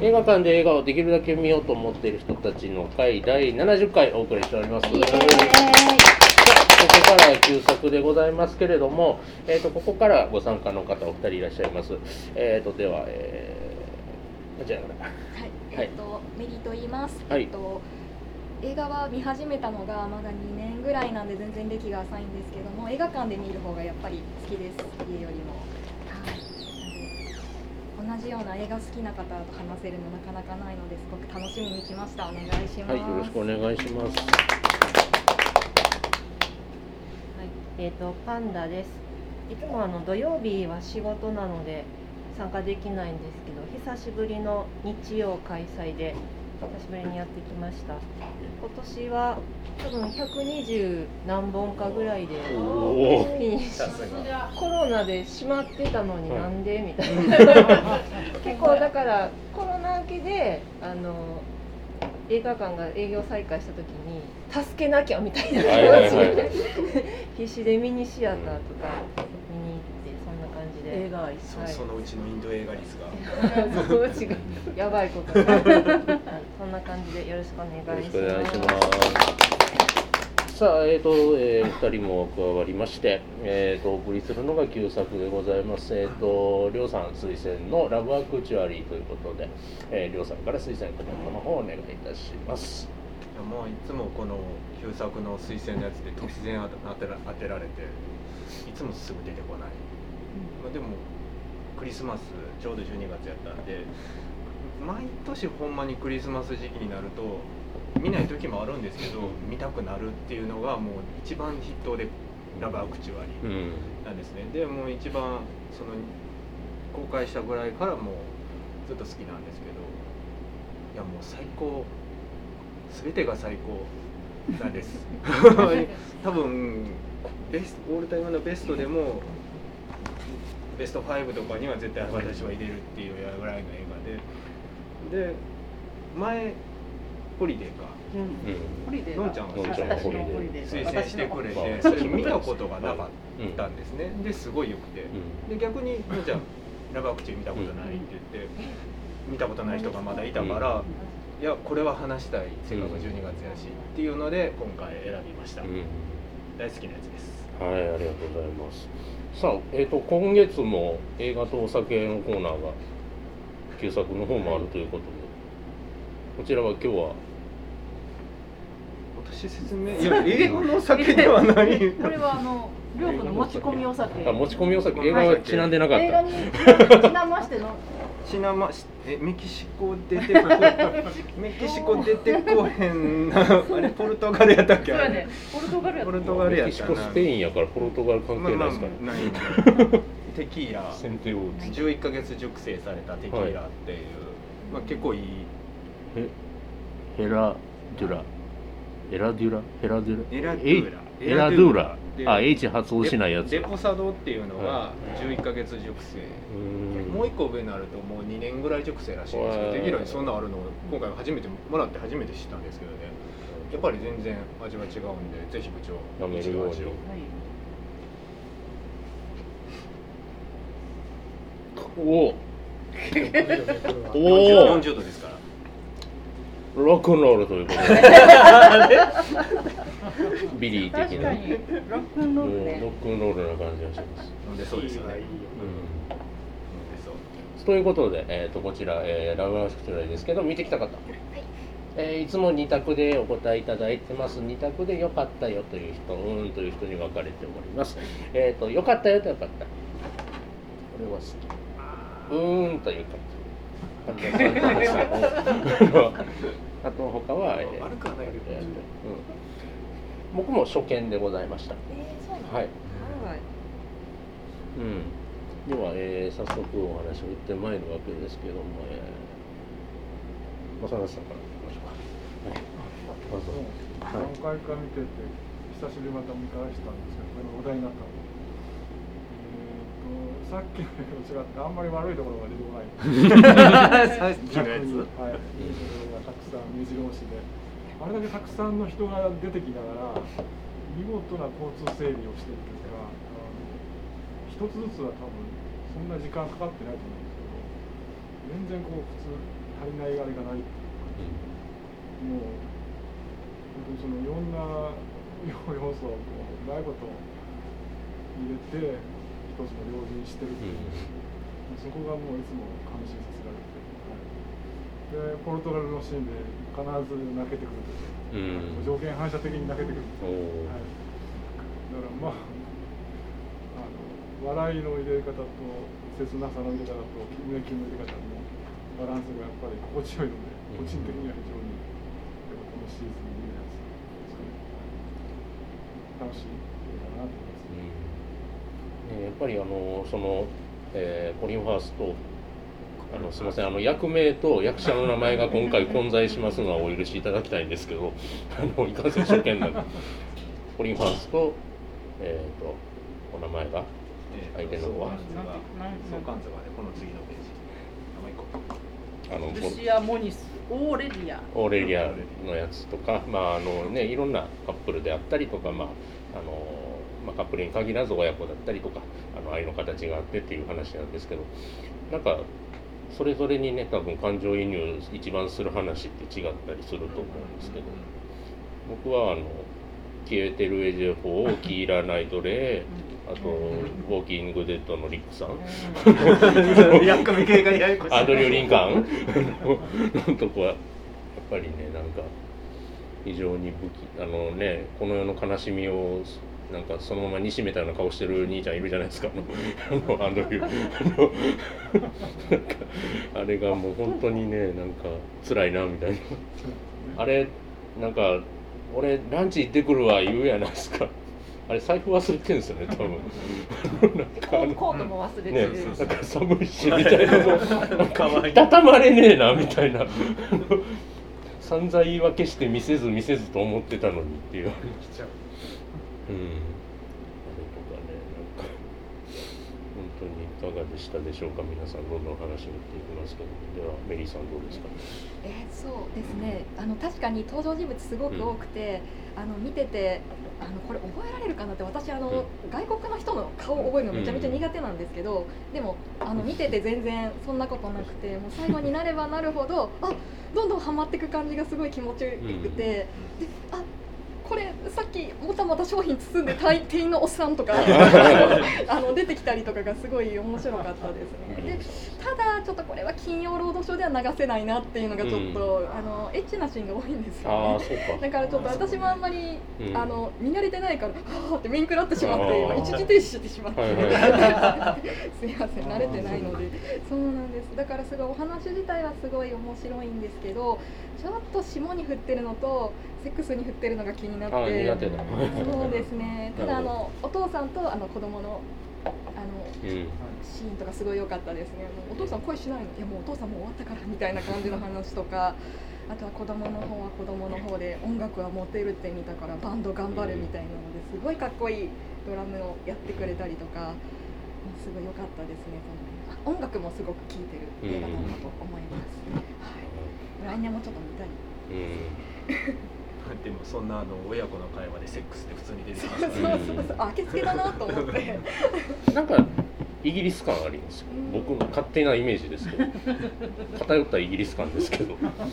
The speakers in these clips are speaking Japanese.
映画館で映画をできるだけ見ようと思っている人たちの会第70回お送りしております。ここからは旧作でございますけれども、えー、とここからご参加の方お二人いらっしゃいます。えー、とでは、えー、じゃあはい、えっ、と、メリと言います。はいえっと。映画は見始めたのがまだ2年ぐらいなんで全然歴が浅いんですけども映画館で見る方がやっぱり好きです家よりも、じような映画好きな方と話せるのなかなかないのですごく楽しみに来ましたお願いします、はい、よろしくお願いします。はい、えっ、とパンダです。いつもあの土曜日は仕事なので参加できないんですけど、久しぶりの日曜開催で久しぶりにやってきました。今年は多分120何本かぐらいでフィニッシュ。コロナで閉まってたのにはいなんで？みたいな。結構だからコロナ明けであの映画館が営業再開した時に助けなきゃみたいな気持ちで必死でミニシアターとか見に行ってそんな感じで映画愛そはいそのうちのインド映画率が そのうちがやばいことそんな感じでよろしくお願いしよろしくお願いします。さあ、えーとえー、二人も加わりまして、えー、とお送りするのが旧作でございます。えー、とりょうさん推薦のラブアクチュアリーということで、えー、りょうさんから推薦コメントの方をお願いいたします。いやもういつもこの旧作の推薦のやつで突然当てら当てられていつもすぐ出てこない、まあ、でもクリスマスちょうど12月やったんで毎年ほんまにクリスマス時期になると見ない時もあるんですけど見たくなるっていうのがもう一番筆頭でラブアクチュアリーうん。なんですね。でもう一番その公開したぐらいからもうずっと好きなんですけどいやもう最高。全てが最高なんです。多分ベストオールタイムのベストでもベスト5とかには絶対私は入れるっていうぐらいの映画で。で前ホリデーか。うん。リデーののんちゃんがのんちゃんがホリデー。推薦してくれてそれ見たことがなかったんですね。ですごいよくて。うん。で逆にのんちゃんラバークチ見たことないって言って見たことない人がまだいたからいやこれは話したい。せっかく12月やしっていうので今回選びました。うん。大好きなやつです。はい、ありがとうございます。さあ、えっ、と、今月も映画とお酒のコーナーが旧作の方もあるということで、こちらは今日は？私説明いや映画のお酒ではない。これはあの両夫の持ち込みお酒。あ持ち込みお酒。映画はちなんでなかった。映画にちなましてのシナマえメキシコ出てこメキシコ出てこへんな。あれポルトガルやったっけ？ね。ポルトガルやった。ポルトガルやメキシコ、ったなスペインやからポルトガル関係ないですから。まあまあないテキーラ。先手を打つ。11ヶ月熟成されたテキーラっていう、まあ、結構いい。えヘラデュラ。エラデュラ？ヘラデュラ？エラドゥーラ。えエラドゥーラ。であ H 発音しないやつ。デポサドっていうのが11ヶ月熟成、うーん。もう一個上になるともう2年ぐらい熟成らしいんですけどへーテキーラにそんなのあるの今回初めてもらって初めて知ったんですけどね。やっぱり全然味は違うんでぜひ部長舐めるように。おお。40おお40度ですからロックンロールということで。ビリー的な。確かにロックンロールもうねロックンロールな感じがします、飲んでそうですよね。うん飲んでそう。ということで、えー、とこちら、えーラブ・アクチュアリーですけど見てきた方、えーいつも2択でお答えいただいてます。2択で良かったよという人うーんという人に分かれております。えっ、と良かったよと良かった。これは好き。うーんという感じ あと他は、えー悪くはないけど。えーとうん。僕も初見でございました。えー、はい。はいうん、では、えー早速お話を言ってまいるわけですけども、えー、正梨さんからいきましょうか。はい、どうぞ。何回か見てて久しぶりにまた見返したんですけどこれのお題になったのさっきのと違ってあんまり悪いところが出てこない。さっきのやつ。はいいい。ところがたくさん目白押しで。あれだけたくさんの人が出てきながら見事な交通整理をしてるというかあの一つずつは多分そんな時間かかってないと思うんですけど全然こう普通足りないあれがないっていうもう本当にそのいろんな要素をこううまいこと入れて一つの両人してるっていう、そこがもういつも感心させられて、はい、でポルトガルのシーンで必ず泣けてくるという。うん条件反射的に泣けてくるんですよ、はい、だからまああの笑いの入れ方と切なさの入れ方と胸キュンの入れ方のバランスがやっぱり心地よいのでうん。個人的には非常にこのシーズン見るやつ楽しい映画だなと思いやっぱりあのその、えーコリン・ファーストあのすみませんあの役名と役者の名前が今回混在しますのはお許しいただきたいんですけど あのいかんせん初見なんでコ リン・ファーストえっ、とお名前が相手の方は？相関図がねこの次のページ。名前こあのルシア・モニスオーレリア。オーレリアのやつとか、まああのね、いろんなカップルであったりとか、まああのまあ、カップルに限らず親子だったりとかあの愛の形があってっていう話なんですけどなんかそれぞれにね多分感情移入一番する話って違ったりすると思うんですけど僕はあの消えてる AJ4 をキーラ・ナイトレイあとウォーキングデッドのリックさん。アドリュー・リンカーンのとこはやっぱりねなんか非常に武器あのねこの世の悲しみをなんかそのまま煮しめたような顔してる兄ちゃんいるじゃないですか。あのアンドリューあのなんかあれがもう本当にねなんか辛いなみたいな。あれなんか俺ランチ行ってくるわ言うやないですか。あれ財布忘れてるんですよね多分。なんかコートも忘れてねる、、なんか寒いしみたいな。なんかいたたまれねえなみたいな。散々言い訳して見せず見せずと思ってたのにっていううん。あれとかねなんか本当にいかがでしたでしょうか？皆さんどんどん話を言っていきますけど。ではメリーさんどうですか？えーそうですね。あの確かに登場人物すごく多くて、あの見ててあのこれ覚えられるかなって私あの、うん。外国の人の顔を覚えるのめちゃめちゃ苦手なんですけど、でもあの見てて全然そんなことなくて もう最後になればなるほどあどんどんハマっていく感じがすごい気持ちよくて、であこれさっきもたもた商品包んでたい店員のおっさんとか あの出てきたりとかがすごい面白かったですね。でただちょっとこれは金曜ロードショーでは流せないなっていうのがちょっと、あのエッチなシーンが多いんですあよね。あそうか。だからちょっと私もあんまり、うん。あの見慣れてないからはあって面食らってしまって今一時停止してしまって、はいは すいません慣れてないので。そうなんです。だからすごいお話自体はすごい面白いんですけどちょっと霜に降ってるのとセックスに降ってるのが気になって。そうですね。ただあのお父さんとあの子供のあのうんシーンとかすごい良かったですね。あのお父さん恋しないの？いやもうお父さんもう終わったからみたいな感じの話とかあとは子供の方は子供の方で音楽はモテるって見たからバンド頑張るみたいなのですごいかっこいいドラムをやってくれたりとかすごい良かったですねあ音楽もすごく聴いてる映画だなと思います、はい、来年もちょっと見たい。うん でもそんなあの親子の会話でセックスって普通に出てきますそうそうそう。あけつけだなと思って。なんかイギリス感ありますよ。僕の勝手なイメージですけど。偏ったイギリス感ですけど。なんか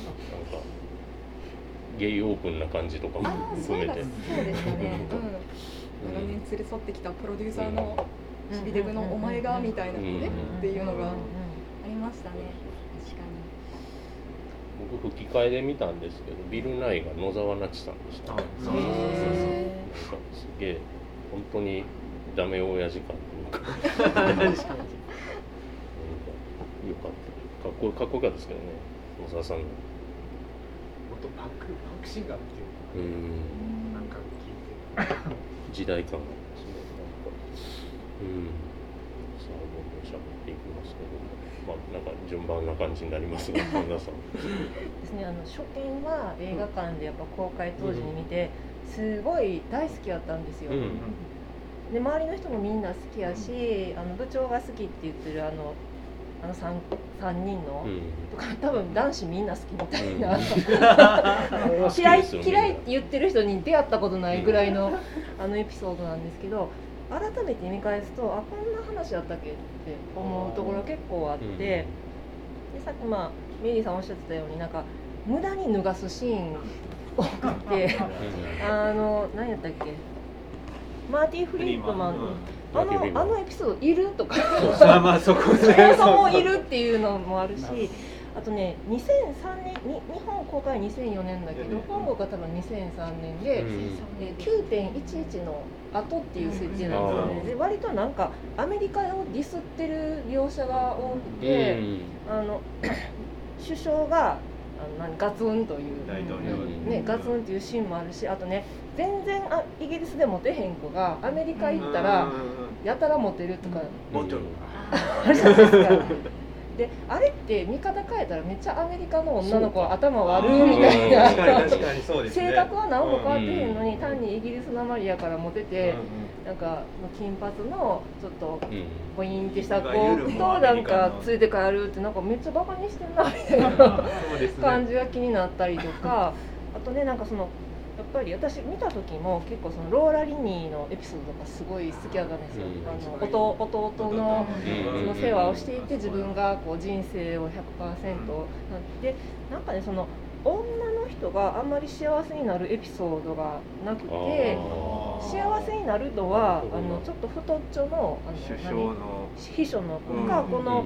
ゲイオープンな感じとかも含めて。そうでしたね。うん。長年連れ添ってきたプロデューサーのチビデブのお前がみたいなうん。ねっていうのがありましたね僕吹き替えで見たんですけどビル・ナイが野沢那智さんでした。あなんかそうそうそう。へすげえ本当にダメ親父感というか。よかった。かっこかっこよかったですけどね野沢さんの。パンクパンクシンガーっていううん。かなんか聞いて時代感があすね。なんか。うん。さあどんどん喋っていきますけどまあなんか順番な感じになります が皆さん。ですねあの初見は映画館でやっぱ公開当時に見てすごい大好きだったんですよ、うん。で周りの人もみんな好きやしあの部長が好きって言ってるあのあの 3, 三人の、うん。とか多分男子みんな好きみたいな、うん。嫌い嫌いって言ってる人に出会ったことないぐらいのあのエピソードなんですけど改めて見返すとあこんな話だったっけって思うところ結構あって、なでさっきまあメリーさんおっしゃってたようになんか無駄に脱がすシーン多くて あの何やったっけ？マーティー・フリートマンのあのあのエピソードいる？とか。まあまあそこ そもそもいるっていうのもあるしあとね2003年に日本公開2004年だけど本国が多分2003年で、えー9.11の後っていう設定なんですよね。で割となんかアメリカをディスってる描写が多くて、あの 首相があの何ガツンという大統領ね、ガツンっていうシーンもあるしあとね全然あイギリスでモテへん子がアメリカ行ったらやたらモテるとか。ボトルあるじゃないですか。であれって見方変えたらめっちゃアメリカの女の子は頭悪いみたいな。性格は何も変わってへんのに単にイギリスなまりやからモテてなんか金髪のちょっとボインってした子となんかついて帰るってなんかめっちゃバカにしてんなみたいな感じが気になったりとかあとねなんかそのやっぱり私見た時も結構そのローラ・リニーのエピソードがすごい好きだったんですよ、うん。あの弟弟のうんその世話をしていて自分がこう人生を100%でなんかねその女の人があんまり幸せになるエピソードがなくて幸せになるのはあのちょっと太っちょのあの秘書の子がうん。この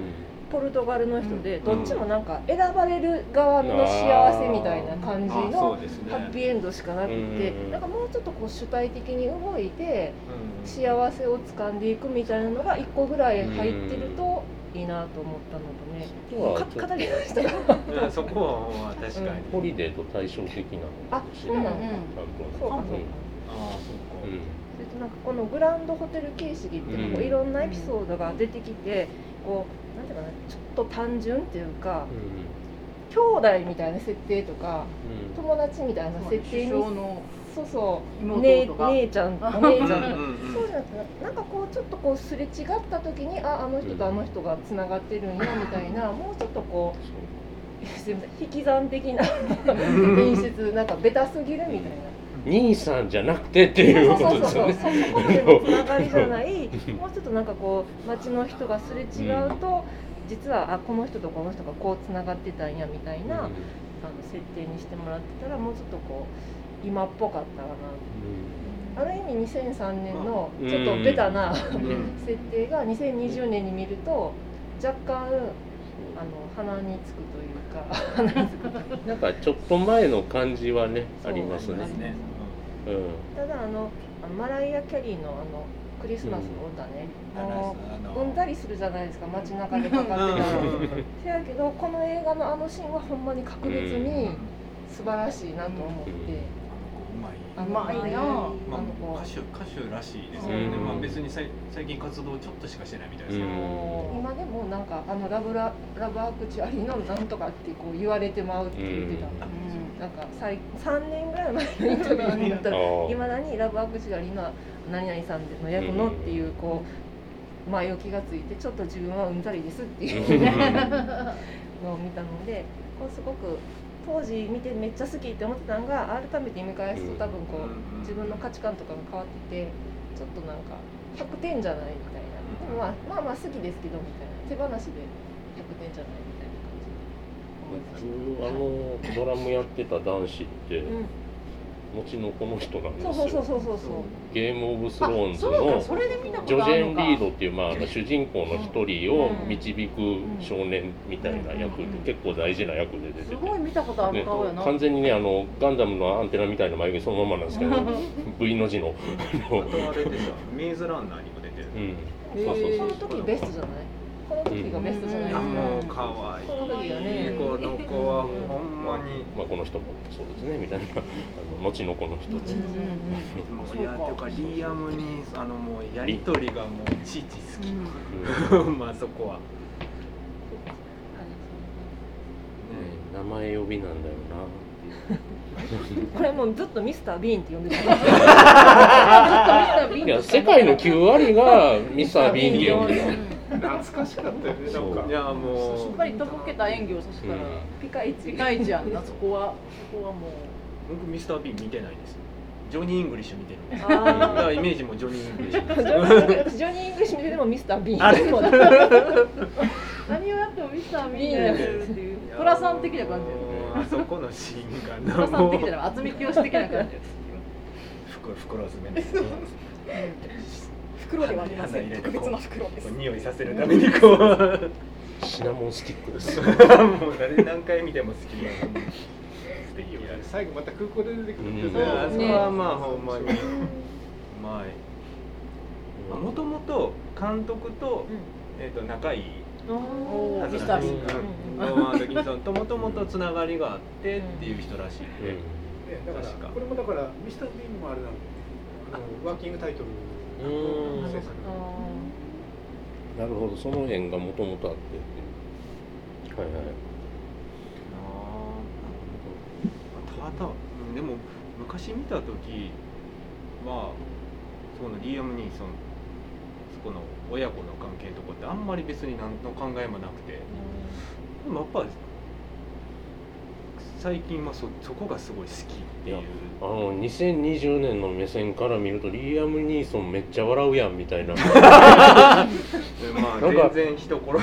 ポルトガルの人でうん。どっちもなんか選ばれる側の幸せみたいな感じのハッピーエンドしかなくてうんなんかもうちょっとこう主体的に動いてうん幸せを掴んでいくみたいなのが1個ぐらい入ってるといいなと思ったのとねうんか語りましたそこはまあ確かにホリデーと対照的なのあそうなんだちゃんとそうかそうかああそうんうそれとなんかこのグランドホテル形式っていういろんなエピソードが出てきてこうなんていうかなちょっと単純っていうか兄弟みたいな設定とかうん。友達みたいな設定にそうそう妹姉姉ちゃんお 姉ちゃん。そうじゃなくてなんかこうちょっとこうすれ違った時にああの人とあの人がつながってるんやみたいな もうちょっとこう すみません引き算的な演出なんかベタすぎるみたいな。兄さんじゃなくてっていうことですよね。そうそうそう。そこまでのつながりじゃない。もうちょっとなんかこう街の人がすれ違うと、実はあこの人とこの人がこうつながってたんやみたいな、あの設定にしてもらってたらもうちょっとこう今っぽかったかな。ある意味2003年のちょっとベタな、ん。設定が2020年に見ると若干あの鼻につくとなんかちょっと前の感じはねありますね。ただあのあのマライア・キャリーのあのクリスマスの歌ね、もううんざりするじゃないですか街中でかかってたら。せやけどこの映画のあのシーンはほんまに確実に素晴らしいなと思って、うまいまいなあまあ歌手歌手らしいですよね、うん。まあ、別にさい最近活動ちょっとしかしてないみたいですけど、うん。今でもなんかあのラブララブアクチュアリーのなんとかってこう言われてまうって言ってた、なんか最3年ぐらい前のインタビューに言ったらいまだにラブアクチュアリーの何々さんの役のっていうこう前置きがついてちょっと自分はうんざりですっていううん。のを見たのでこうすごく当時見てめっちゃ好きって思ってたのが改めて見返すと多分こう自分の価値観とかが変わっててちょっとなんか100点じゃないみたいな。でもまあまあまあ好きですけどみたいな。手放しで100点じゃないみたいな感じで。思いました僕あのドラムやってた男子ってうん後のこの人なんですよ。そうそうそうそうそう。ゲームオブスローンズのジョジェン・リードっていう、まあ、主人公の一人を導く少年みたいな役でうん。結構大事な役で出てて。すごい見たことあるね顔やな、完全にねあのガンダムのアンテナみたいな眉毛そのままなんですけど V の字の。あとあれでさメイズランナーにも出てる、うん。へそうそうそう。この時ベストじゃない？この時がベストじゃないあですか、もう可愛い。この時がねこの子はほんまにまあ、この人もそうですねみたいな。あの後のこの人で、うんもういやていうかリアムにあのもうやりとりがもういちいち好うん。き、まあそこは、名前呼びなんだよこれもうずっとミスター・ビーンって呼んでた。ないや世界の9割がミスター・ビーンで呼んでる懐かしかったよねなんか。いやもう。やっぱりとぼけた演技をさせたら、うん。ピカイチ世界一やんなそこは。そこはもう。僕ミスター・ビーン見てないですジョニー・イングリッシュ見てるんですあだからーイメージもジョニー・イングリッシュ。ジョニー・イングリッシュ。ジョニー・イングリッシュ見ててもミスター・ビーン。あれ。何をやってもミスター・ビーンがやってるっていう。寅さん的な感じあそこのシーンが。プラさん的じゃなない渥美清的な感じです袋袋詰めです 袋ではありません。特別な袋です。匂いさせるためにこう。シナモンスティックです。もう誰何回見ても好きな最後また空港で出てくるんですうん。あそこね。はまあほんまに。うまい。もともと監督と,、えー、と仲いい。はずミスター・ミなんですともともとつながりがあってっていう人らしい。ん。で、ねだから確か。これもだからミスター・ビーンもあれなんであのワーキングタイトルなるほど。その縁がもともとあってはいはい。あーなるほど。ただうんでも昔見た時はそのリアム・ニーソンそこの親子の関係のとこってあんまり別に何の考えもなくて。でもやっぱ最近はそそこがすごい好きっていう。あの2020年の目線から見るとリーアム・ニーソンめっちゃ笑うやんみたいな。で まあなんか全然人殺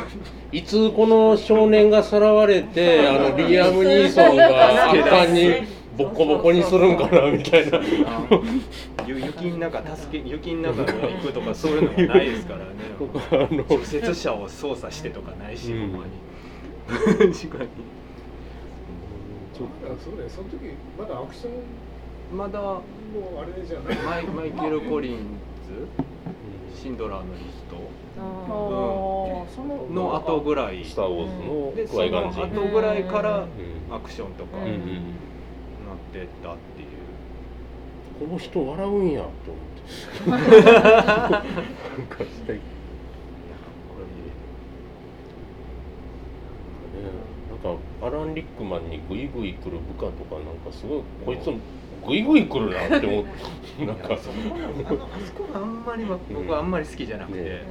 いつこの少年がさらわれて あのリーアム・ニーソンが圧巻にボッコボコにするんかなみたいな。ゆ雪の中助け雪の中に行くとかそういうのがないですからね。僕 はあの直接者を操作してとかないし、うんほんまに。確かにちょっあそうだよ。その時まだアクションまだもあれじゃない？マイマイケル・コリンズシンドラーのリスト。あー。そのの後ぐらい。スター・ウォーズのでそのクワイガンジン。後ぐらいからうん。アクションとかなってったっていう、この人笑うんやと思って なんか最近ねなんかアラン・リックマンにグイグイ来る部下とかなんかすごいこいつグイグイ来るなって思ってなんかそこのあのあそこがあんまりは僕はあんまり好きじゃなくて、ね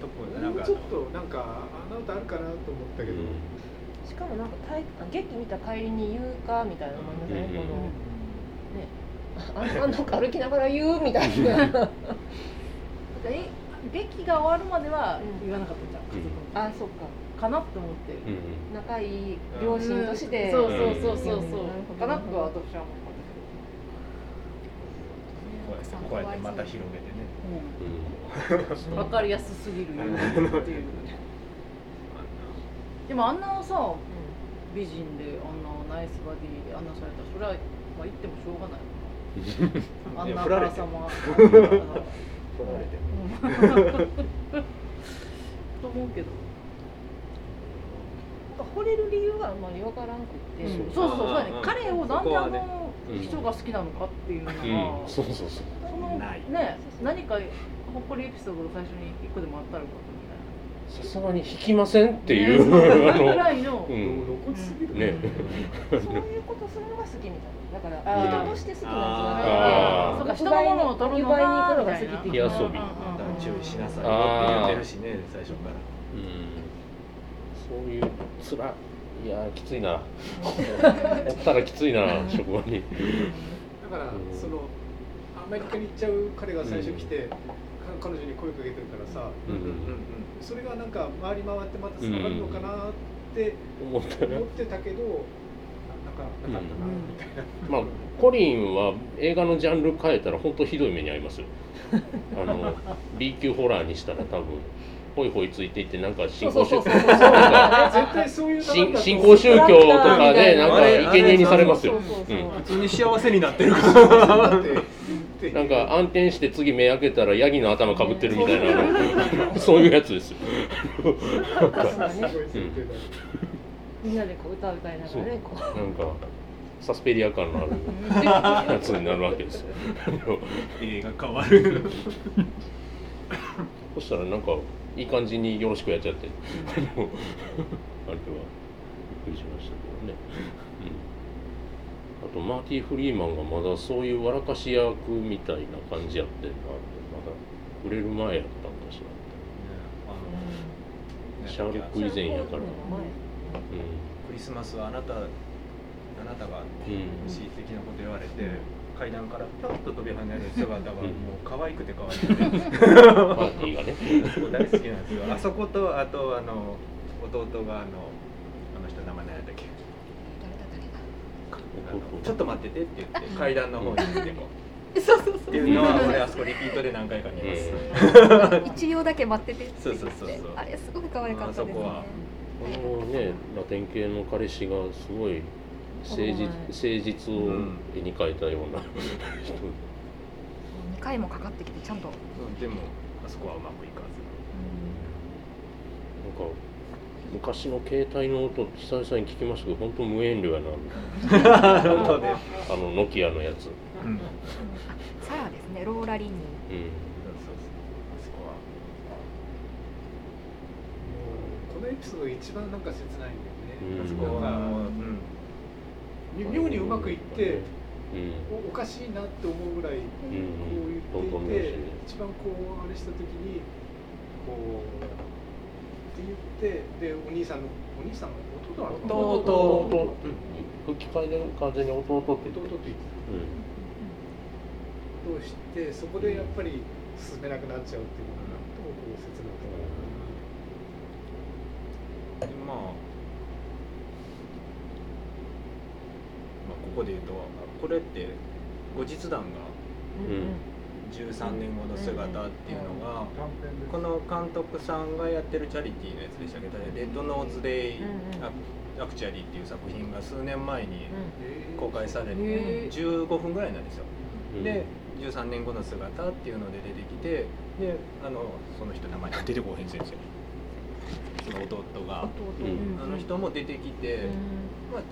うん。特になんかちょっとなんかあの歌あるかなと思ったけど、しかもなんか体劇見た帰りに言うかみたいな思いません、うん。このねあ あんなんか歩きながら言うみたいな。え劇が終わるまでは言わなかったじゃん、家族あそっかかなって思って、うんうん。仲いい両親として、そうそうそうそうそう、かなとは私は思っこうやってこうやってまた広げてね。たけど、分かりやすすぎるよ。っていうでもあんなさ美人であんなナイスバディであんなされたらそれはまあ言ってもしょうがない。あんないや振らさもあ取られて と思うけどか惚れる理由があんまり分からんくって、そうそうそうそうだね。うん。彼をなんであのうん。人が好きなのかっていうのが、うん。そうそうそう。そのない。ね何かほっこりエピソードが最初に一個でもあったのかさすがに引きませんってみたいいう、な、ね、あぐらのいの、うん。露骨すぎるね。そういうことするのが好きみたいな。だから人として好きなんじゃあー。なくてそうか人のものを取るのが奪いに行くのが好きっていう火遊びだから注意しなさいよって言ってるしね最初から。うんそういうつらいやきついな。おったらきついな職場に。だから、うん。そのアメリカに行っちゃう彼が最初来て、か彼女に声かけてるからさ。うんうんそれがなんか回り回ってまたつながるのかなって思った。ら思ってたけど、ななんかなかったなみたいな、まあコリンは映画のジャンル変えたら本当ひどい目に遭いますよ。あの B 級ホラーにしたら多分ホイホイついていってなんか新興宗教なんか絶対そういう流れ新興宗教とかでなんか生贄にされますよ普通に幸せになってるからなんか暗転して次目開けたらヤギの頭かぶってるみたいなそういうやつですよなんみんなでこう歌を歌いながらねこうなんかサスペリア感のあるやつになるわけですよ映画変わるそしたらなんかいい感じによろしくやっちゃって。あのあれはびっくりしましたけどね、うん、あとマーティ・フリーマンがまだそういう笑かし役みたいな感じやってんな。まだ売れる前やったんかしら。シャーロック以前やから。前クリスマスはあなたあなたがうん、うん親戚のこと言われて帰階段からぴょっと飛び跳ねる姿がもう可愛くて可愛くてパーティーがね。そこ大好きなんですよ。あそことあとあの弟があのあの人名前何やったっけあのちょっと待っててって言って階段の方に出てこう。そうそうっていうのは俺あそこリピートで何回か見ます、一秒だけ待っててって言って。そうそうそうそう。あれすごい可愛かったですね。あそこはこのねラテン系の彼氏がすごい誠実誠実を絵に描いたような。人2回もかかってきてちゃんと。うん。でもあそこはうまくいかなんか昔の携帯の音久々に聞きましたけど本当無遠慮やな。あのノキアのやつ、うん、あサラですねローラリンニうん、このエピソードが一番なんか切ないんだよね、うん。あそこは。うん妙にうまくいってうん。おおかしいなって思うぐらいこう言っていて、一番こうあれした時にこうって言ってでお兄さんのお兄さんの弟弟。弟。吹き替えで完全に弟って言って弟って言ってうんどうしてそこでやっぱり進めなくなっちゃうっていうのがなんともこう切なくでまあ、まあ、ここで言うとこれって後日談がうん13年後の姿っていうのが、この監督さんがやってるチャリティーのやつでしたけ？ど「Red Nose Day Actually」っていう作品が数年前に公開されてへー。15分ぐらいなんですよ。うん。で13年後の姿っていうので出てきてであのその人名前が出てこへん先生その弟が。うん。あの人も出てきて、まあ、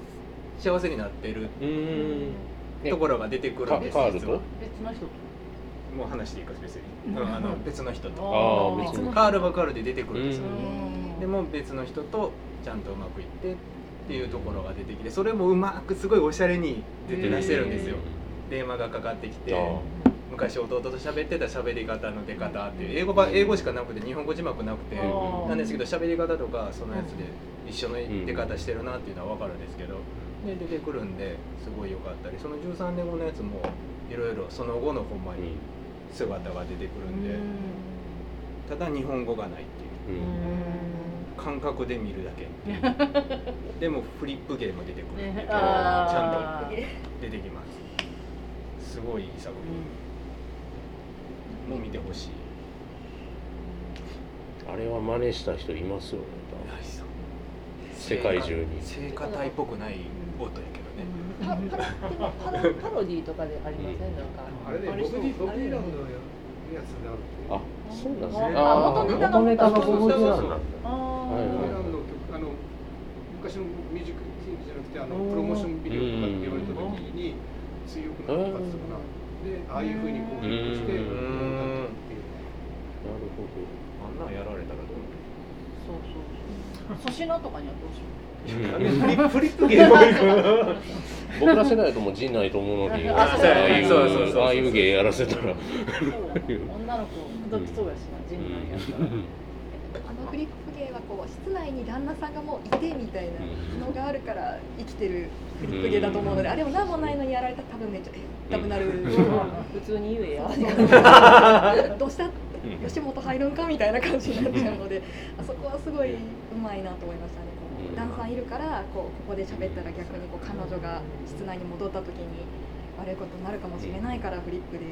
幸せになってるうん。ところが出てくるんですカカー別の人と。もう話していいか別に、うん。あの別の人と。カールはカールで出てくるんですよ、うん。でも別の人とちゃんとうまくいってっていうところが出てきてそれもうまくすごいおしゃれに出てらしてるんですよ。電話がかかってきてあ昔弟と喋ってた喋り方の出方っていう英語ば英語しかなくて日本語字幕なくてうん。なんですけど喋り方とかそのやつで一緒の出方してるなっていうのは分かるんですけどで出てくるんですごい良かったりその13年後のやつもいろいろその後のほんまに姿が出てくるんでただ日本語がないっていう。うん。感覚で見るだけ。でもフリップ芸も出てくるっていうねちゃんと出てきます。すごいいい作品。もう見てほしい。あれは真似した人いますよね世界中に。聖歌隊っぽくない音やけどね。パパラでもパロディーとかでありません？なんか。あれねボブ・ディボブ・ディラムのやつであるってあそうなんですね。ああ元ネタが元ネタがボブ・ディランなんだあはいボブ・ディはいラムの曲あの昔のミュージックシーンじゃなくてあのプロモーションビデオとかって言われた時に追憶の復活とかな。でああいうふうにこうしてうん。歌ったって。いうなるほあんなんやられたらどうそうそうそう。粗品とかにはどうしよど、なん。でフリップフリップ芸を行く僕ら世代だともう陣内智則にあそうああいうそうそうそうそうああいう芸やらせたら。う女の子口説きそうやしな陣内やったら。あのフリップ芸はこう室内に旦那さんがもういてみたいなのがあるから生きてるフリップ芸だと思うので、あれも何もないのにやられたら多分めっちゃえ多分なる、普通に言えや どうした？吉本入るんかみたいな感じになっちゃうのであそこはすごいうまいなと思いましたね旦那さん。いるからこうここで喋ったら逆にこう彼女が室内に戻った時に悪いことになるかもしれないからフリップで。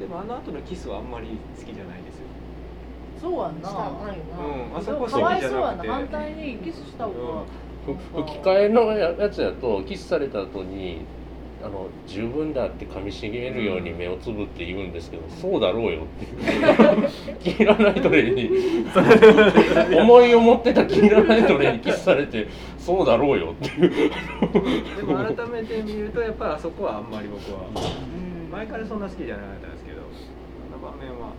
でもあの後のキスはあんまり好きじゃないですよ。そうやんな。うん。あそこかわい好きじゃそうやななくて反対にキスした方が。ふ吹き替えのやつやとキスされた後にあの十分だって噛みしめるように目をつぶって言うんですけど、そうだろうよっていうキーラナイトレイに 思いを持ってたキーラナイトレイにキスされてそうだろうよっていう。でも改めて見るとやっぱりあそこはあんまり僕はうん。前からそんな好きじゃなかったんですけどあの場面は。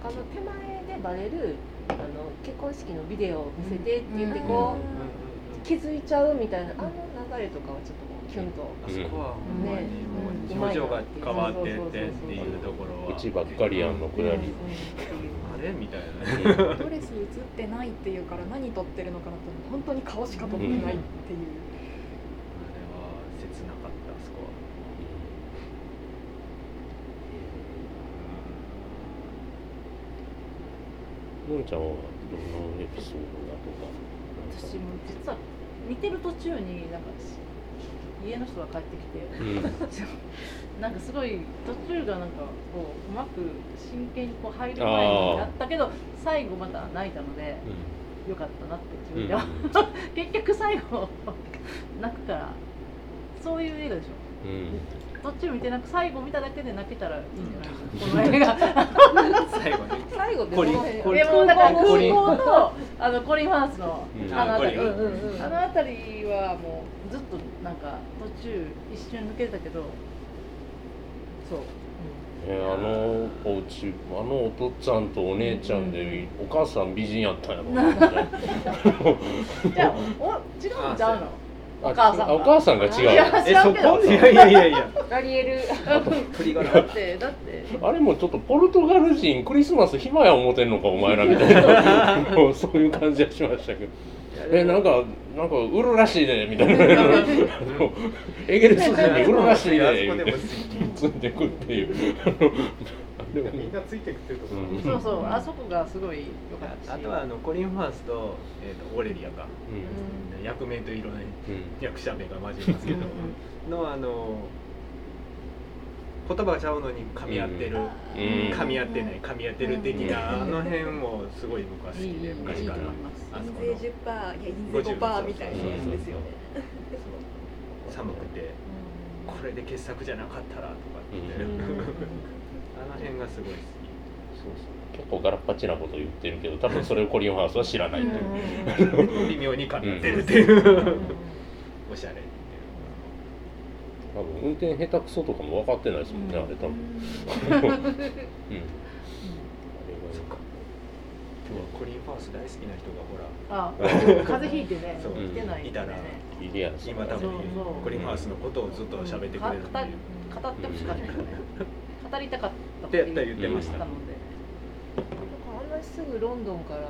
あの手前でバレるあの結婚式のビデオを見せてって言ってこう気づいちゃうみたいなあの流れとかはちょっとこうキュンとあそこはもう,、ねもう表情が変わってってっていうところは。うちばっかりやん。のくだり、あれみたいなドレス映ってないっていうから何撮ってるのかなと本当に顔しか撮ってないっていう、あれは切なかったあそこは。のん。ちゃん。はどん。なエピソードだとか私も実は見てる途中になん。か家の人が帰ってきて、うん。なんかすごい途中がなんかこううまく真剣にこう入る前になったけど最後また泣いたのでよかったなって自分では、結局最後泣くからそういう映画でしょ。うんうん途中見てなく最後見ただけで泣けたらいいんじゃないですか、この映画最後ね最後コリン。コリでもだからコリン。空港とあのコリン・ファースのうん。あの辺り、うんうんうん。あの辺りはもうずっとなんか途中一瞬抜けてたけど。そう、えーあのお家あのお父っつぁんとお姉ちゃんでお母さん美人やったんやろ。な みたいな。うん、じゃあお違うんちゃうのあお母さんお母さんが違ういや知えそこいやいやいやいや。ラリエル。鳥柄だってだってあれもちょっとポルトガル人クリスマス暇や思てんのかお前らみたいな。も うそういう感じはしましたけど。えなんかなんか売るらしいでみたいな。あ のエゲレス人に売るらしいであそこでもついてくっていうでも。みんなついてくってるところ、うん。そうそうあそこがすごい良かったし。あとはあのコリン・ファースと,、えー、とオレリアか、うん。役名と色ねうん。役者名が混じりますけど。のあの言葉がちゃうのに噛み合ってる、うん。噛み合ってない噛み合ってる的なあの辺もすごい僕は好きいいいいで昔から。あそこ印税10%いや印税5%みたいなやつですよね。の寒くてこれで傑作じゃなかったらとかって、うん あの辺がすごい好そうそう。結構ガラッパチなこと言ってるけど多分それをコリン・ファースは知らないとい微妙に噛み合ってるっていう、おしゃれっていう多分。運転下手くそとかも分かってないですもん。ね、あれ多分うん。あれがそっか今日はコリン・ファース大好きな人がほらあ風邪ひいてねそう来てないん。でいたらねいいやつ今多分そうそうコリン・ファースのことをずっと喋ってくれるっていう、か語ってほしかったよね語りたかったって言ってました。ので。あんなすぐロンドンから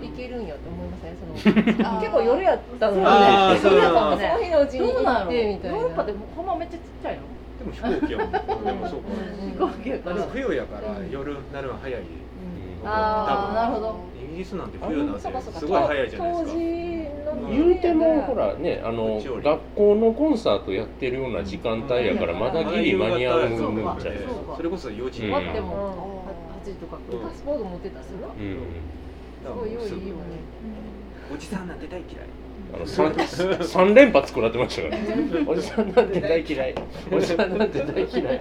行けるんやと思いません？その 結構夜やったのにあーそう皆さんなのもその日のうちに行ってみたいなヨーロッパでもほんまめっちゃちっちゃいの？でも飛行機やもん でもそうか、うん飛行機やから。でも冬やから夜なるの早い。ああなるほど。イギリスなんて冬なんてすごい早いじゃないですか。当時の言うてもほらねあの学校のコンサートやってるような時間帯やからまだギリ間に合うんちゃうそうか。それこそ4時うん終わってもうん。8時とかうんパスポート持ってたすんすごい用意いいよねおじさんなんて大嫌いあの三三連発食らってましたからおじさんなんて大嫌いおじさんなんて大嫌い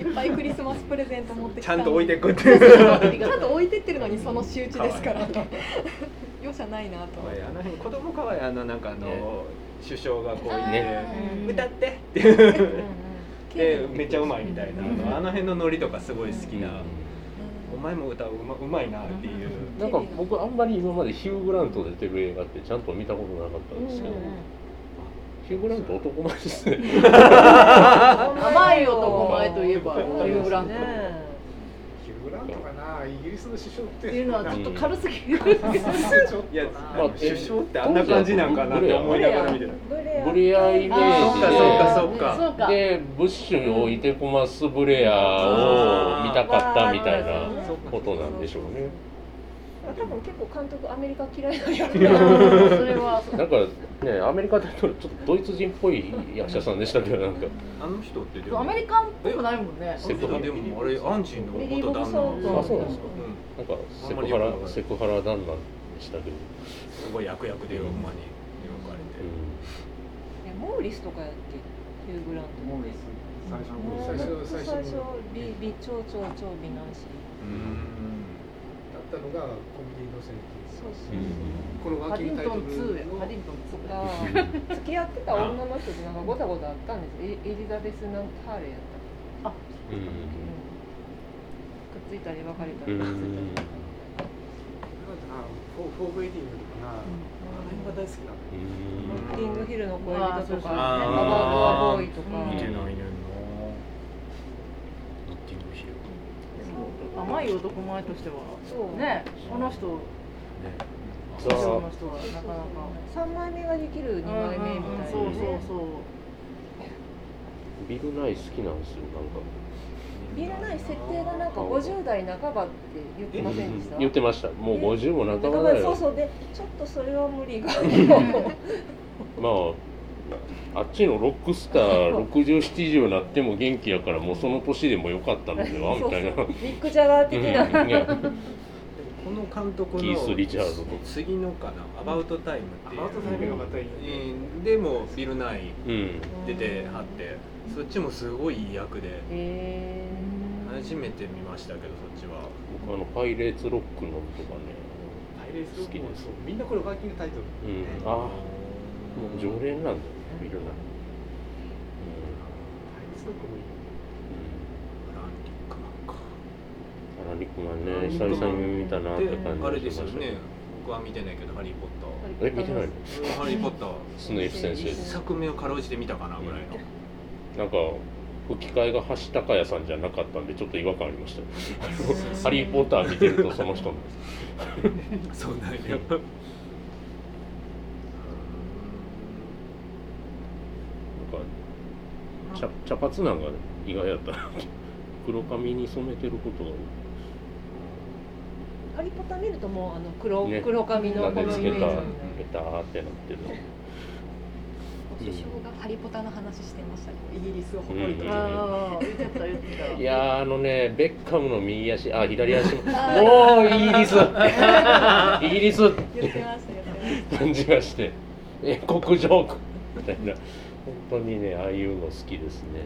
いっぱいクリスマスプレゼント持ってきたちゃんと置いてくってちゃんと置いてってるのにその仕打ちですから容赦ないなと思って。あの辺子供かわいいあのなんかあの、ね。首相がこういて、ね歌って。っていう でめっちゃうまいみたいな、あのあの辺のノリとかすごい好きな、お前も歌うまうまいなっていう、なんか僕あんまり今までヒュー・グラント出てる映画ってちゃんと見たことなかったんですけど、ヒュー・グラント男前ですね甘い男前といえばヒュー・グラントねヒュー・グラントかなイギリスの首相っていうのはちょっと軽すぎる。いや、なまあ、首相ってあんな感じなんかなって思いながら見てるブレアブレアイメージ。であーそっかそっかそうか。でブッシュをいてこますブレアを見たかったみたいなことなんでしょうね多分結構監督アメリカ嫌いなんやうんそれはなんかねアメリカでちょっとドイツ人っぽい役者さんでしたけどなんか。あの人ってでも。アメリカンっぽくないもんね。セクハラ。でもあれアンジーの元旦那。うんあそうなんですかなんかセクハラセクハラ旦那でしたけど、すごい役役でほんまに。描かれて、えモーリスとかやっけヒュー・グラント。モーリス。最初の最初最初。超超超美男子。うん。だったのがコメディ路線そうそうこのワーキングタイハディントン2トルのやハディントン2が付き合ってた女の人となんかごたごたあったんです。エエリザベス・なんハーレーやったあうんくっついたり別れたり。うん。くっついたりあフォーフォーウェディングとかな、あの辺が大好きなのうんノッティングヒルの恋人とあー。そうそうかアバウト・ア・ボーイとかうん見てないねんなノッティングヒル甘い男前としては。そう。ね。この人。ね。そうこの人はなかなか。3枚目ができる2枚目みたいな、ね。そうそうそう。ビル・ナイ好きなんですよなんか。ビルナイ設定がなんか50代半ばって言ってませんでした？言ってました。もう50も半ば半ばだよ。そうそう。でちょっとそれは無理が。まああっちのロックスター6070になっても元気やからもうその年でもよかったのでは みたいな。そうそうミック・ジャガー的な、うんこの監督キース・のリチャードと次のかな「アバウトタイム」っていう。アバウトタイムがまたいいうん。でもビル・ナイうん出てはってそっちもすごいいい役で。へ初めて見ましたけどそっちは。僕あのパイレーツロックのとかねパイレーツ好きです。みんなこれワーキングタイトルうん。ああもう常連なんだ。よねビルナイパイレーツロックもい。いランリックマンかランリックマンね久々に見たなってで感じあれですよね。僕は見てないけど「ハリー・ポッタえ見てないの？ー」ハリー・ポッター。スネイプ先生。一作目をかろうじて見たかなぐらいの。なんか吹き替えが橋高也さんじゃなかったんでちょっと違和感ありました。ハリー・ポッター見てるとその人なんですそうなんやなんか茶茶髪なんが意外やったな。黒髪に染めてることがハリポタ見るともうあの黒,、ね。黒髪のこのイメージペターってなってる首相がハリポタの話してましたよ。イギリスを誇りとうんああ言ってた言ってた。いやーあのねベッカムの右足。あ左足。もあもうイギリス。イギリス。言って感じがして。英国ジョークみたいな本当にねああいうの好きですね。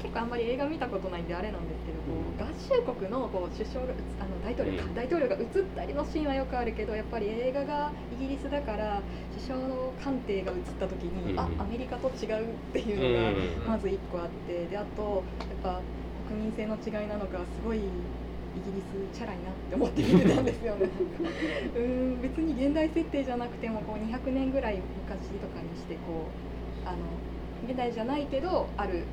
結構あんまり映画見たことないんであれなんですけど、合衆国のこう首相があの大統領か、うん。大統領が映ったりのシーンはよくあるけどやっぱり映画がイギリスだから首相の官邸が映った時に、うん。あアメリカと違うっていうのがまず一個あってであとやっぱ国民性の違いなのかすごいイギリスチャラいなって思って見てたんですよ。ねうーん別に現代設定じゃなくてもこう200年ぐらい昔とかにしてこうあの現代じゃないけどある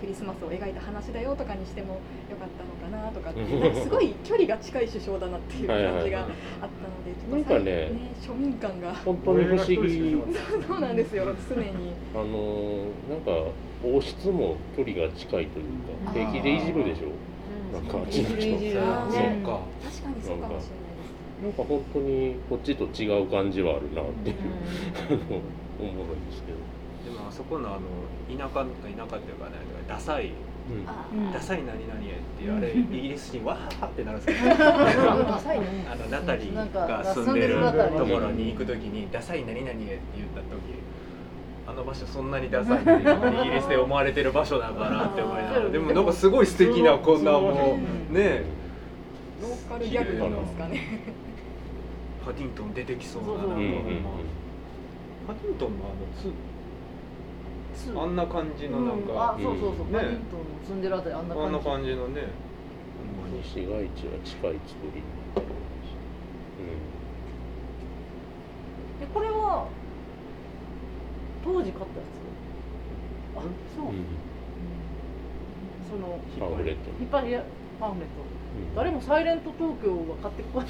クリスマスを描いた話だよとかにしてもよかったのかなとかってすごい距離が近い首相だなっていう感じがあったのでちょっとなんかね庶民感が。本当に不思議そうなんですよ常に。あのーなんか王室も距離が近いというか平気でいじるでしょなんかあっちの。人いじるいじるあーそうねか。確かにそうかもしれないです。なんか本当にこっちと違う感じはあるなっていう、おもろいですけど、でもあそこのあの田舎田舎っていうかねダサい。うん。ダサい何々へっていうあれイギリス人わーってなるんですよダサいね。あのナタリーが住んでるところに行くときにダサい何々へって言った時あの場所そんなにダサいってイギリスで思われてる場所なんかなって思いながら。でもなんかすごい素敵なこんなもうねローカルギャグなんですかね。パディントン出てきそうなそうそうなんか。うんうんう。んパディントンのあのツツー。あんな感じのなんうん。あかそうそうそう、ねパディントンの住んでるあたりあんなあんな感じ感じのね市街地は近い作りでこれは当時買ったやつ？あそう、うん、うん、そのパンフレット。引っ張りやパンフレット。うん。誰もサイレント東京は買ってこない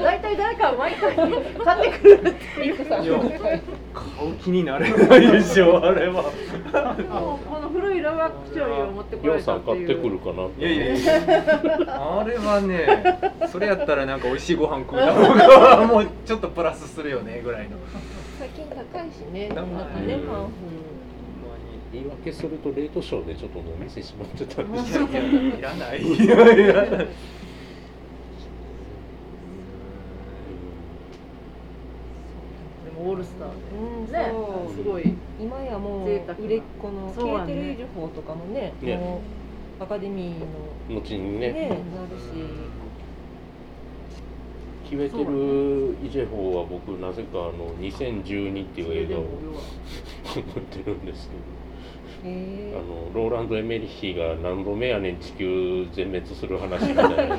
大体誰かは毎回買ってくるっていう。さ顔気になれないでしょ あれは。この古いラバックチョリを持ってこられたっていう。さん買ってくるかないやいやいや。あれはね それやったらなんか美味しいご飯食うた方がもうちょっとプラスするよねぐらいの最近高いしね。ななんんかかね。うん。パンフ言い訳するとレートショーでちょっと飲みせしまってたんですいやいらな。いいやいらないでもオールスターうんでね。すごい今やもう売れっ子のケーテルイジュ法とかもねね。もうアカデミーの後にね。ねなる決めてるイジェホーは僕なぜかあの2012っていう映画を覚えてるんですけど。あのローランド・エメリッヒが何度目やねん地球全滅する話みたいな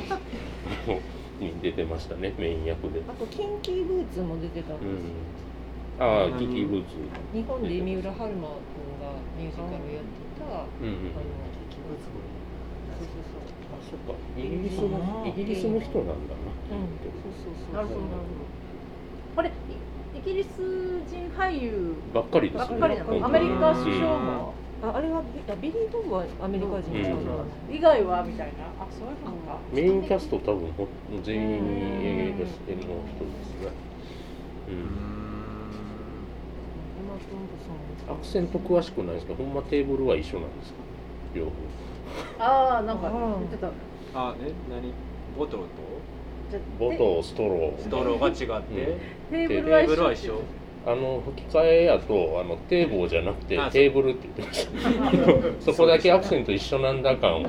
に出てましたね メイン役で、あとキンキーブーツも出てたんうです、ん、ああキキブーツ。日本で三浦春馬君がミュージカルやってたあのうんうん。そうそうそう。あそっか。イギリスのイギリスの人なんだな。うん。そうそうそうなるほどなるほど。これイイギリス人俳優ばっかりですね。ばっかりなの？アメリカ首相も。ああれはビリー・ボブはアメリカ人以外はみたいな？あそういうことか。メインキャスト多分ほ全員映画しての人ですね。う。うん。んエマ・トンプソンアクセント詳しくないですけど、ほんまテーブルは一緒なんですか？両方。ああなんか言ってた。あえ何？ボトルと？ボト、ストロストローが違って、テーブルテは一緒ー。ブルは一緒ー。あの吹き替えやとあのテーブルじゃなくてテーブルって言ってました。そこだけアクセント一緒なんだ感を。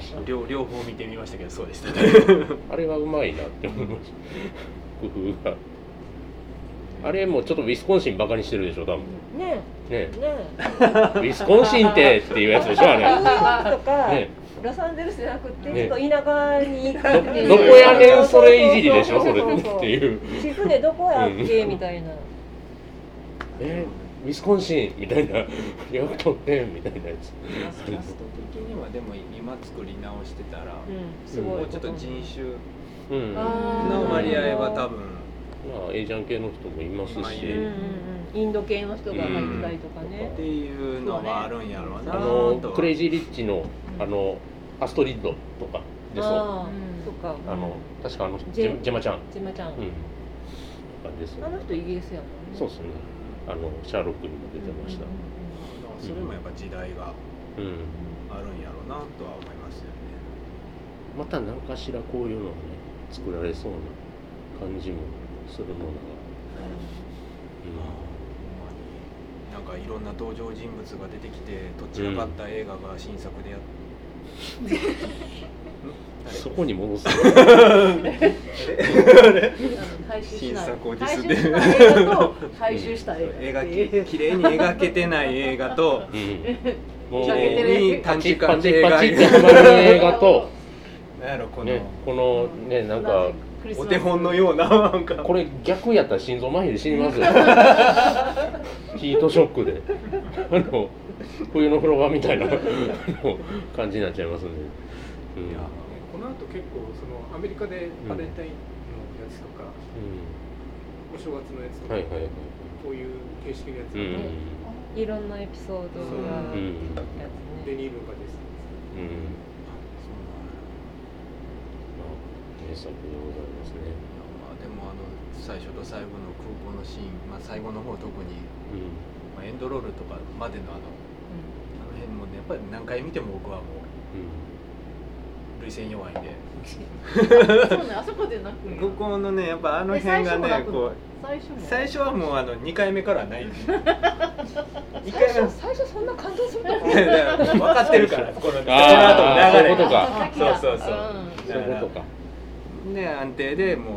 した。両両方見てみましたけどそうでした。ね あれはうまいなって思いました。工夫が。あれもちょっとウィスコンシンバカにしてるでしょ、多分。ねねえ。ねウィスコンシンってっていうやつでしょ、あえニューヨれ。ー クとか、ねロサンゼルスじゃなくて、ねちょっと田舎に行くっていうどこやねんそれいじりでしょそれっていう。地図でどこやっけみたいな。えウィスコンシンみたいな。両方点みたいなやつ。キャスト的にはでも今作り直してたら、うん。すごいもうちょっと人種の割合は多分あエイジャン系の人もいますし。うんうんうん。インド系の人が入ったりとかね。っていうのはあるんやろうな。あのクレイジー・リッチのあのアストリッドとかでそうああの確かあのジジェェジェマちゃん。ジェマちゃん、うん。感じですあの人イギリスやもんね。そうですね。あのシャーロックにも出てました。それもやっぱ時代がうんあるんやろうなとは思いますよね。また何かしらこういうのがね作られそうな感じもするのが。なんかいろんな登場人物が出てきてとっちらかった映画が新作でやっ そこに戻す回収しない新作をディ回スって。収した映画と回収した映画って。いう描き綺麗に描けてない映画と。うん、もう綺麗に短時間パチでパチって描いてはまる映画と、なんやろこの、ね、このねなんかお手本のような。なんか。これ逆やったら心臓麻痺で死にますよ。ヒートショックで。あの冬の風呂場みたいな感じになっちゃいますんで、うん。いやこの後結構そのアメリカでバレンタインのやつとか、お正月のやつとか、はいはいはいこういう形式のやつうん。とか、いろんなエピソードがう。ん。やつねデニールがです。うんま作でございますね。まあでもあの最初と最後の空港のシーン、まあ、最後の方特に、うん。まあ、エンドロールとかまでのあのあの辺もねやっぱり何回見ても僕はもう涙腺弱いんで。そうねあそこで泣くんや。ここのねやっぱあのえ辺がねこう最初も？最初はもうあの2回目からはないんです1最回目初最初そんな感動するとこ分かってるからこのこの後の流れそういうことか。そうそうそう。うんそういうことかで安定でもう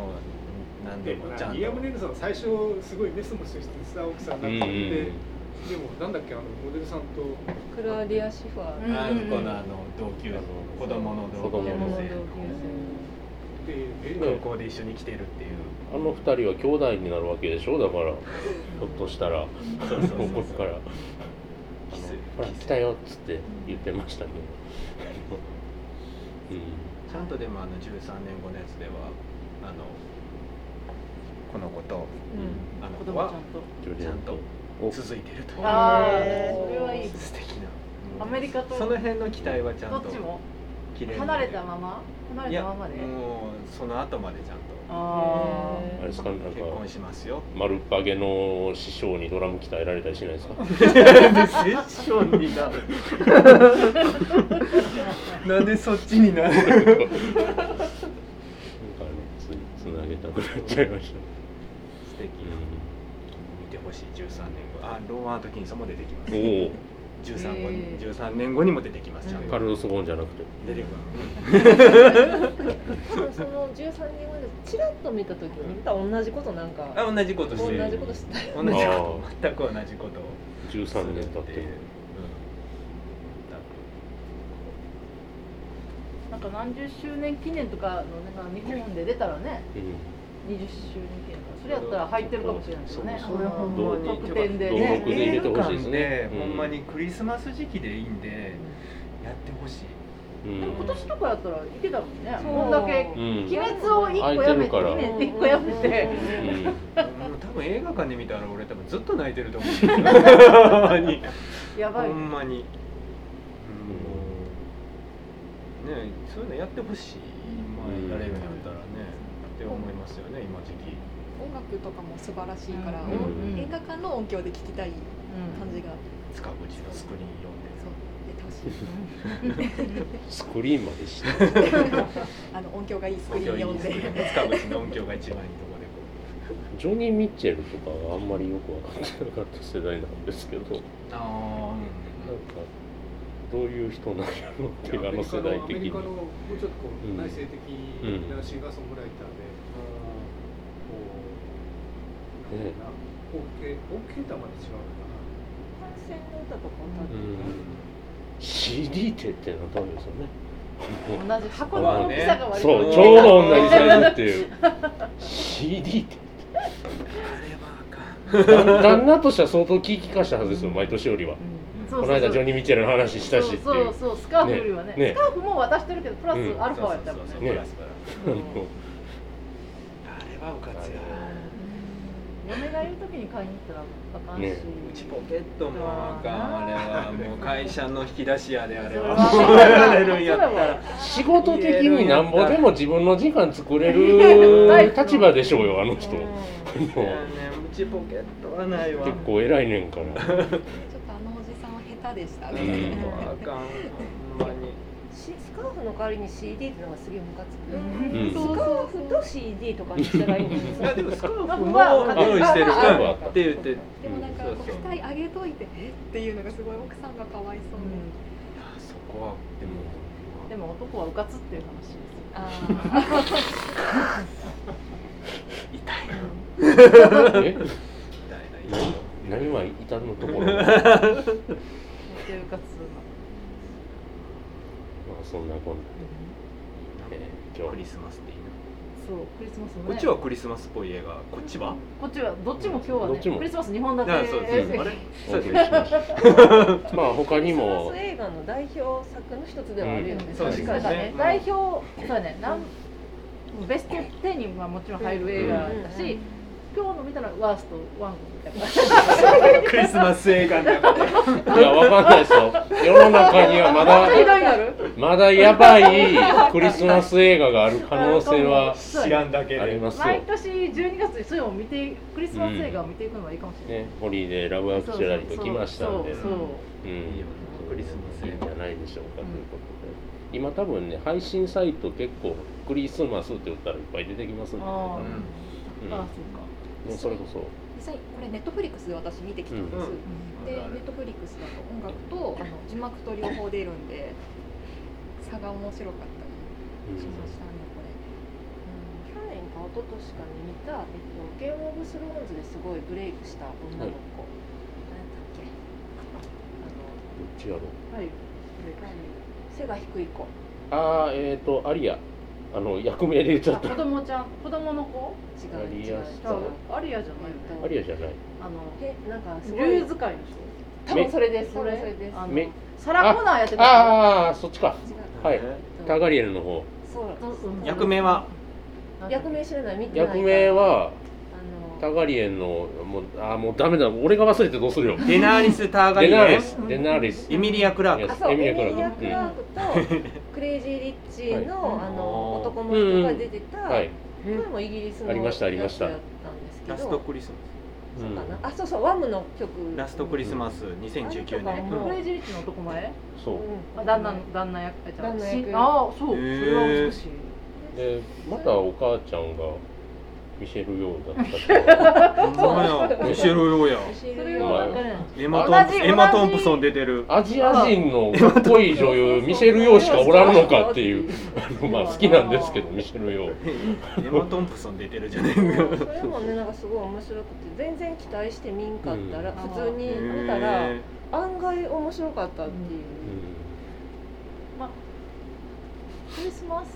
何で度もちゃんと。リアム・ネルソン最初すごいメソメソしてさ奥さんうんなん。で、でもなんだっけあのモデルさんと。クラウディア・シファー。うんあの子のあの同級あの子供の同級子供の生。でえ空港で一緒に来てるっていう。あの二人は兄弟になるわけでしょだから。ひょっとしたら。ここから。ほら来たよっつって言ってましたけど。うんちゃんとでもあの13年後のやつではあのこの子とうん。あの子子は供ちゃんと続いてると。あそれはいい。素敵な。アメリカとその辺の期待はちゃんとどっちも？離れたまま？離れたままで？うその後までちゃんとああれですか？なんか結婚しますよ。丸っぱげの師匠にドラム鍛えられたりしないですか？なんでセッションになる。なんでそっちになる？なんかねついつなげたくなっちゃいました、素敵。見てほしい。13年後。あローマン・アトキンソンも出てきます。うん、おお13後にへー。13年後にも出てきます。ちゃん。とカルロス・ゴーンじゃなくて。出てくるその13年後でチラッと見た時にまた同じことなんかあ同じこと同してる。じことしたよ同じこと。全く同じこと。を13年経ってる。なんか何十周年記念とかのなんか日本で出たらね。うん20周年記念とか。それやったら入ってるかもしれないですよね。それほんまに。特典で同ね国で入れてほしいですね。映画館でうん。ほんまにクリスマス時期でいいんでやってほしい。うん。でも今年とかやったらいけたもんね。こんだけうん。鬼滅を1個やめて空いてるから。2年1個やめて。多分映映画館で見たら俺多分ずっと泣いてると思う。ほんまに。やばい。ほんまに。うん。ねそういうのやってほしい。まあやれるんやったらねって思いますよね今時期。音楽とかも素晴らしいから、うん。うん。映画館の音響で聴きたい感じが、塚口のスクリーンそう。出てほしいスクリーンまでして あの音響がいいスク読んでリーン読んで。塚口の音響が一番いいとこでこジョニー・ミッチェルとかはあんまりよく分かってなかった世代なんですけど。なんかうあどういう人なんやろうっていうあの世代的に。アメリカのもうちょっとこううん内省的なシンガーソングライターで、こうなんだろうな OK, OK とはまた違うのかな反戦の歌とか歌ってうん。CD ってってのためですよね同じ箱の大きさが割とそうちょうど同じサイズっていう CD ってあれはあかん。旦旦那としては相当聞き返したはずですよ毎年よりは。そうこの間ジョニー・ミッチェルの話したしそうそう。スカーフよりはね。スカーフも渡してるけどプラスうんアルファやったもんね。そうそうそう。ねプラスからあのあれは。うかつや嫁がいる時に買いに行ったらあかんし、ね。うちポケットもあかん。あれはもう会社の引き出しやであれは。はやら れるんやったら仕事的になんぼでも自分の時間作れる立場でしょうよあの人。ねうちポケットはないわ。結構偉いねんから。ちょっとあのおじさんは下手でしたね、あかん。ほんまに。しスカーフの代わりに CD ってのがすげえムカつく、うん。スカーフと CD とかにしたらいいのにいやでもスカーフもまあ用意してるあからあって言ってでもなんかそうそうお二人あげといてえっていうのがすごい奥さんがかわいそうで、そこはでも。でも男はうかつっていう話ですよ。あえ？痛いな何は至るのところ？ま あめっちゃうかつそんなこんなで、えー、今クリ日スマスっていいなそうクリスマスのね。こっちはクリスマスっぽい映画？こっちはこっちはどっちも今日はねどっちも。クリスマス日本だけあそうです。あれ？お送りしましたまあ他にも。クリスマス映画の代表作の一つではあるよね、うんそうです確かに。ね代表そうだね。なんベスト10にはもちろん入る映画だし、今日の見たらワースト1みたいなクリスマス映画の中で。いやわかんないですよ。世の中にはまだまだやばいクリスマス映画がある可能性は知らんだけでありますよ。毎年12月にそういうのを見てクリスマス映画を見ていくのがいいかもしれない、ねホリーでラブアクチュラリーと来ましたんでそうそううん。クリスマスいいんじゃないでしょうかということで。今多分ね配信サイト結構クリスマスって言ったらいっぱい出てきますんで、あうん。そうかもうそれこそ。実際これネットフリックスで私見てきたんです、うん。でネットフリックスだと音楽とあの字幕と両方出るんで差が面白かったりしましたねこれ、去年か一昨年かに見た、えっと、ゲームオブスローンズですごいブレイクした女の子、何だっけ？あどっちやろう。はい。の背が低い子。ああえっ、ー、とアリアあの役名で言っちゃあった。子供ちゃん子供の子？違う違う。アリアじゃないえっとアリアじゃない。あのへなんかすごい。竜使いの多分それです。人それ？それです。あのめサラ・コナーやってた。ああそっちか。はい。えっとタガリエルの方。そう。うん役名は？役名知らない？見てない役名はあタガリエンのもうあーもうダメだ俺が忘れてどうするよ。デナーリス・ターガリエン。デナーレス。デナーレス。エミリア・クラーク。エエミリミリア・アクラーククラークとクレイジー・リッチの,、はい。あの男の人が出てた、はい、これもイギリスのありましたありました。やつやったんですけど。ラストクリスマそうかな。あそうそうワムの曲。スラストクリスマス2019あれとか年もクレイジーリッチの男前？そう。うん。あ旦那旦那役あじゃあ旦那役。しあそうそれは美しい。でまたお母ちゃんがミシェル・ヨーだったけどほんまや。ミシェル・ヨーや。エマトンエマトンプソン出てる。アジア人のかっこいい女優ミシェル・ヨーしかおらんのかっていう。あ のまあ好きなんですけどミシェル・ヨーエマトンプソン出てるじゃないそれもねなんかすごい面白くて全然期待して見んかったら、うん。普通に見たら案外面白かったっていう、クリスマス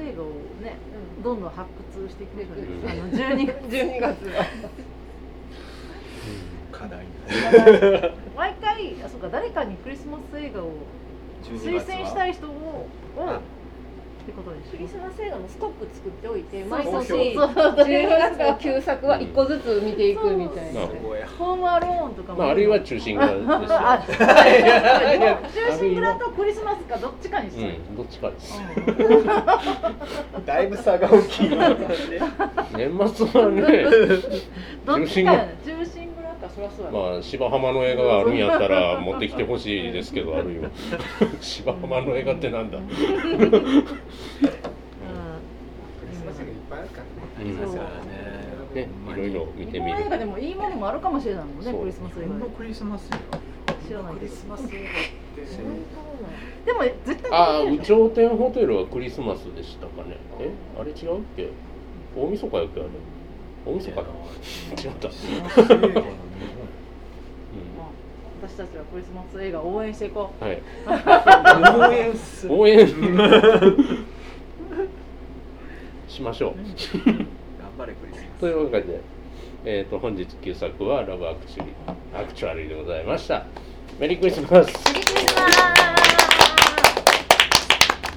映画をねうん。どんどん発掘していくるんですあの12月。12月課題。毎回あそうか誰かにクリスマス映画を12推薦したい人ををってことでしょ？クリスマス映画のストック作っておいて毎そう。年そう。そう。12月の旧作は1個ずつ見ていくみたいな。ホームアローンとかも。まああるいは中心蔵中心蔵とクリスマスかどっちかにしたい、うんどっちかです。だいぶ差が大きいな年末はねどっちかやね中心蔵かそりゃそうやな、まあ芝浜の映画があるんやったら 持ってきてほしいですけどあるいは。芝浜の映画ってなんだ？うん。クリスマスがいっぱいあるからね。ねねいろいろ見てみる。日本映画でもいいものもあるかもしれないもんねクリスマス映画。クリスマスよ知らないクリスマス映画。って。でも絶対ああ有見てるでしょ頂天ホテルはクリスマスでしたかね。え？あれ違うっけ？大晦日やっけ？あれ？大晦日だ違った、私たちはクリスマス映画を応援していこうはい応援する応援しましょう頑張れクリスマスというわけで、えー、と本日旧作は「ラブアクチュアリー」でございましたメリークリスマスクリスマス